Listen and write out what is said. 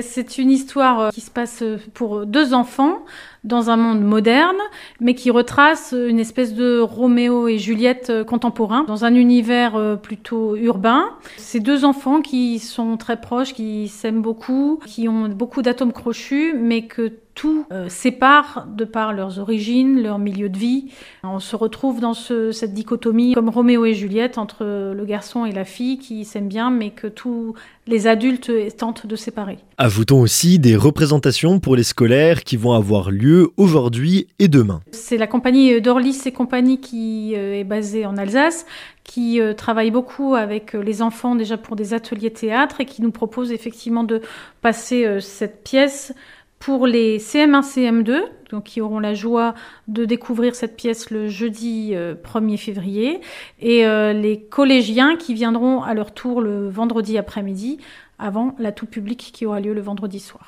C'est une histoire qui se passe pour deux enfants dans un monde moderne, mais qui retrace une espèce de Roméo et Juliette contemporain, dans un univers plutôt urbain. Ces deux enfants qui sont très proches, qui s'aiment beaucoup, qui ont beaucoup d'atomes crochus, mais que tout euh, sépare de par leurs origines, leur milieu de vie. On se retrouve dans ce, cette dichotomie comme Roméo et Juliette entre le garçon et la fille qui s'aiment bien mais que tous les adultes tentent de séparer. Ajoutons aussi des représentations pour les scolaires qui vont avoir lieu aujourd'hui et demain. C'est la compagnie d'Orlis et compagnie qui euh, est basée en Alsace qui euh, travaille beaucoup avec les enfants déjà pour des ateliers théâtre et qui nous propose effectivement de passer cette pièce pour les CM1, CM2, donc qui auront la joie de découvrir cette pièce le jeudi 1er euh, février, et euh, les collégiens qui viendront à leur tour le vendredi après-midi, avant la tout public qui aura lieu le vendredi soir.